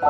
嗨，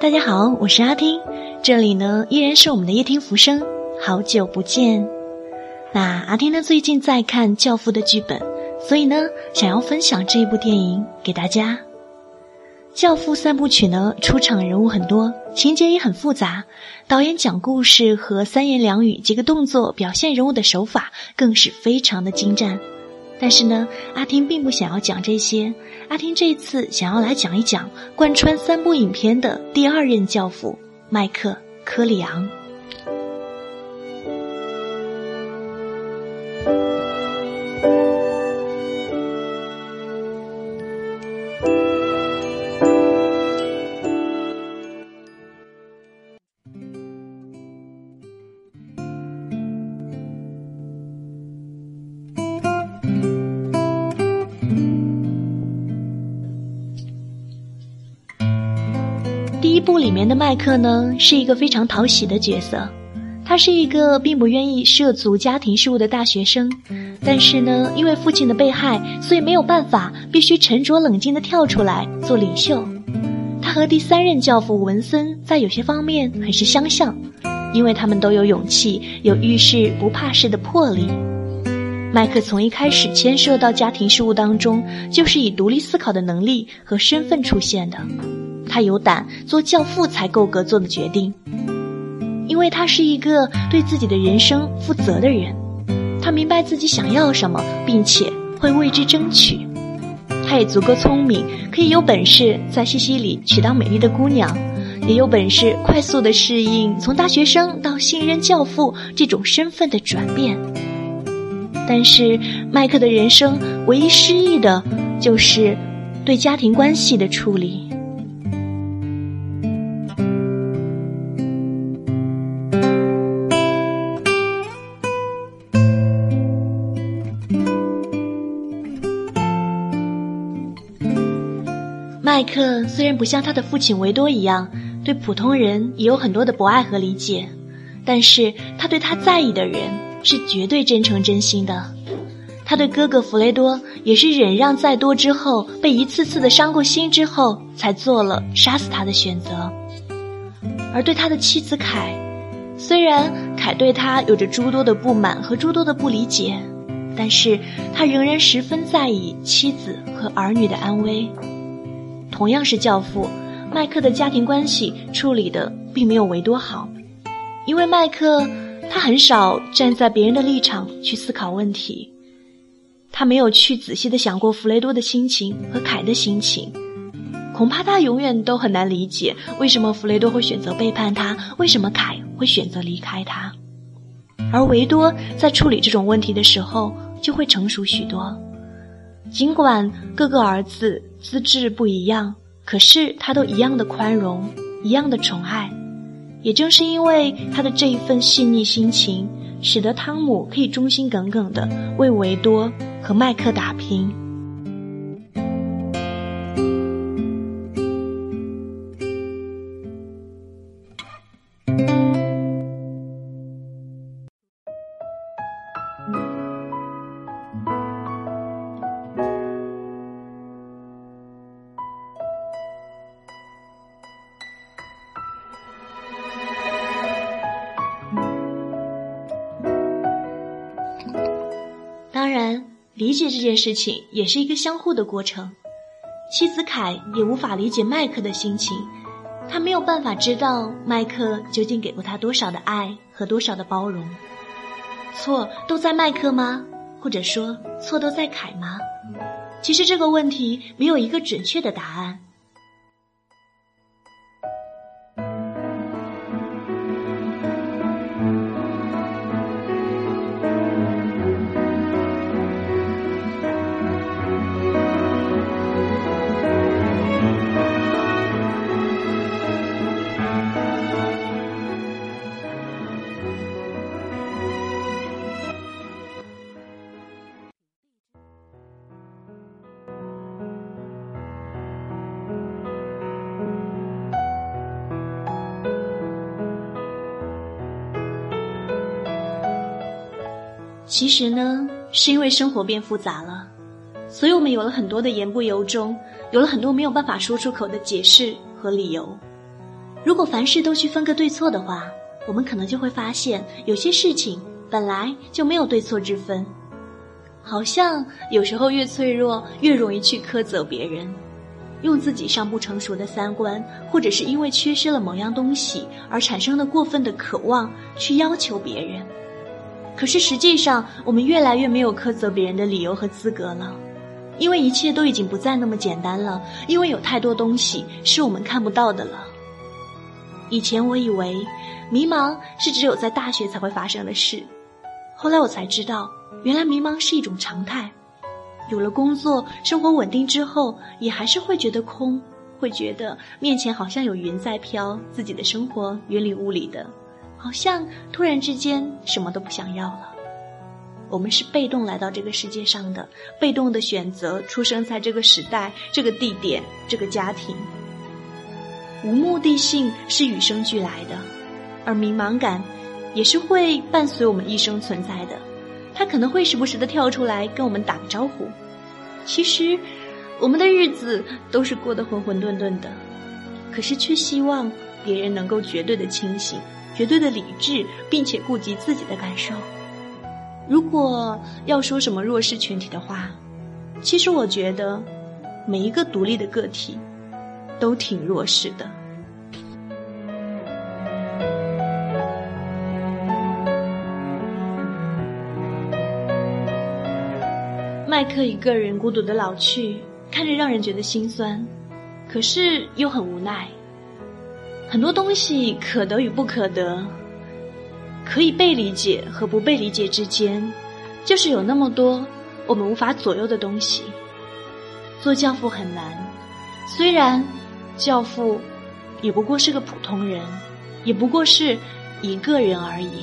大家好，我是阿听，这里呢依然是我们的夜听浮生，好久不见。那阿听呢最近在看《教父》的剧本，所以呢想要分享这一部电影给大家。《教父》三部曲呢出场人物很多，情节也很复杂，导演讲故事和三言两语几个动作表现人物的手法更是非常的精湛。但是呢，阿听并不想要讲这些。阿听这次想要来讲一讲贯穿三部影片的第二任教父麦克·科里昂。部里面的麦克呢，是一个非常讨喜的角色。他是一个并不愿意涉足家庭事务的大学生，但是呢，因为父亲的被害，所以没有办法，必须沉着冷静地跳出来做领袖。他和第三任教父文森在有些方面很是相像，因为他们都有勇气，有遇事不怕事的魄力。麦克从一开始牵涉到家庭事务当中，就是以独立思考的能力和身份出现的。他有胆做教父才够格做的决定，因为他是一个对自己的人生负责的人，他明白自己想要什么，并且会为之争取。他也足够聪明，可以有本事在西西里娶到美丽的姑娘，也有本事快速的适应从大学生到新任教父这种身份的转变。但是麦克的人生唯一失意的，就是对家庭关系的处理。麦克虽然不像他的父亲维多一样对普通人也有很多的博爱和理解，但是他对他在意的人是绝对真诚真心的。他对哥哥弗雷多也是忍让再多之后，被一次次的伤过心之后，才做了杀死他的选择。而对他的妻子凯，虽然凯对他有着诸多的不满和诸多的不理解，但是他仍然十分在意妻子和儿女的安危。同样是教父，麦克的家庭关系处理的并没有维多好，因为麦克他很少站在别人的立场去思考问题，他没有去仔细的想过弗雷多的心情和凯的心情，恐怕他永远都很难理解为什么弗雷多会选择背叛他，为什么凯会选择离开他，而维多在处理这种问题的时候就会成熟许多。尽管各个儿子资质不一样，可是他都一样的宽容，一样的宠爱。也正是因为他的这一份细腻心情，使得汤姆可以忠心耿耿的为维多和麦克打拼。当然，理解这件事情也是一个相互的过程。妻子凯也无法理解麦克的心情，他没有办法知道麦克究竟给过他多少的爱和多少的包容。错都在麦克吗？或者说错都在凯吗？其实这个问题没有一个准确的答案。其实呢，是因为生活变复杂了，所以我们有了很多的言不由衷，有了很多没有办法说出口的解释和理由。如果凡事都去分个对错的话，我们可能就会发现，有些事情本来就没有对错之分。好像有时候越脆弱，越容易去苛责别人，用自己尚不成熟的三观，或者是因为缺失了某样东西而产生的过分的渴望，去要求别人。可是实际上，我们越来越没有苛责别人的理由和资格了，因为一切都已经不再那么简单了。因为有太多东西是我们看不到的了。以前我以为，迷茫是只有在大学才会发生的事，后来我才知道，原来迷茫是一种常态。有了工作，生活稳定之后，也还是会觉得空，会觉得面前好像有云在飘，自己的生活云里雾里的。好像突然之间什么都不想要了。我们是被动来到这个世界上的，被动的选择出生在这个时代、这个地点、这个家庭。无目的性是与生俱来的，而迷茫感也是会伴随我们一生存在的。它可能会时不时的跳出来跟我们打个招呼。其实，我们的日子都是过得浑浑沌沌的，可是却希望别人能够绝对的清醒。绝对的理智，并且顾及自己的感受。如果要说什么弱势群体的话，其实我觉得每一个独立的个体都挺弱势的。麦克一个人孤独的老去，看着让人觉得心酸，可是又很无奈。很多东西可得与不可得，可以被理解和不被理解之间，就是有那么多我们无法左右的东西。做教父很难，虽然教父也不过是个普通人，也不过是一个人而已。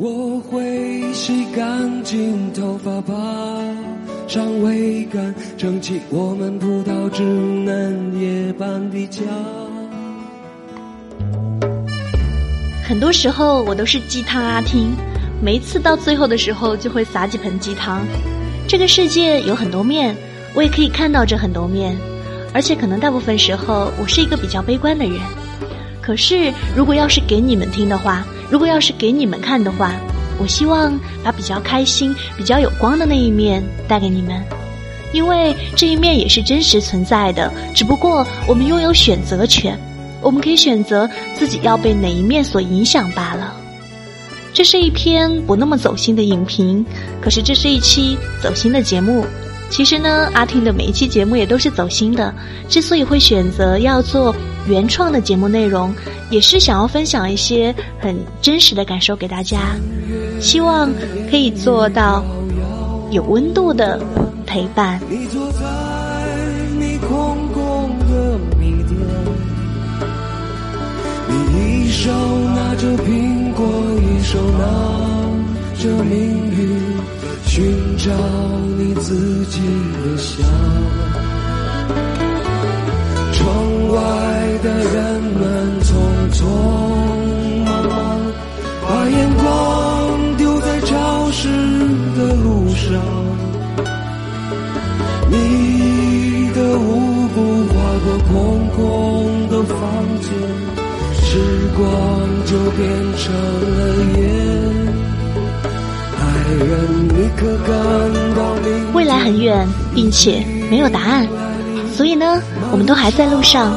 我会洗干净头发，爬上桅杆，撑起我们葡萄枝嫩叶般的家。很多时候我都是鸡汤阿听，每一次到最后的时候就会撒几盆鸡汤。这个世界有很多面，我也可以看到这很多面，而且可能大部分时候我是一个比较悲观的人。可是如果要是给你们听的话，如果要是给你们看的话，我希望把比较开心、比较有光的那一面带给你们，因为这一面也是真实存在的。只不过我们拥有选择权，我们可以选择自己要被哪一面所影响罢了。这是一篇不那么走心的影评，可是这是一期走心的节目。其实呢，阿听的每一期节目也都是走心的。之所以会选择要做原创的节目内容，也是想要分享一些很真实的感受给大家，希望可以做到有温度的陪伴。你坐在你空空的米店，你一手拿着苹果，一手拿着命运。寻找你自己的香。窗外的人们匆匆忙忙，把眼光丢在潮湿的路上。你的舞步划过空空的房间，时光就变成了烟。爱人，你可感到未来很远，并且没有答案，所以呢，我们都还在路上，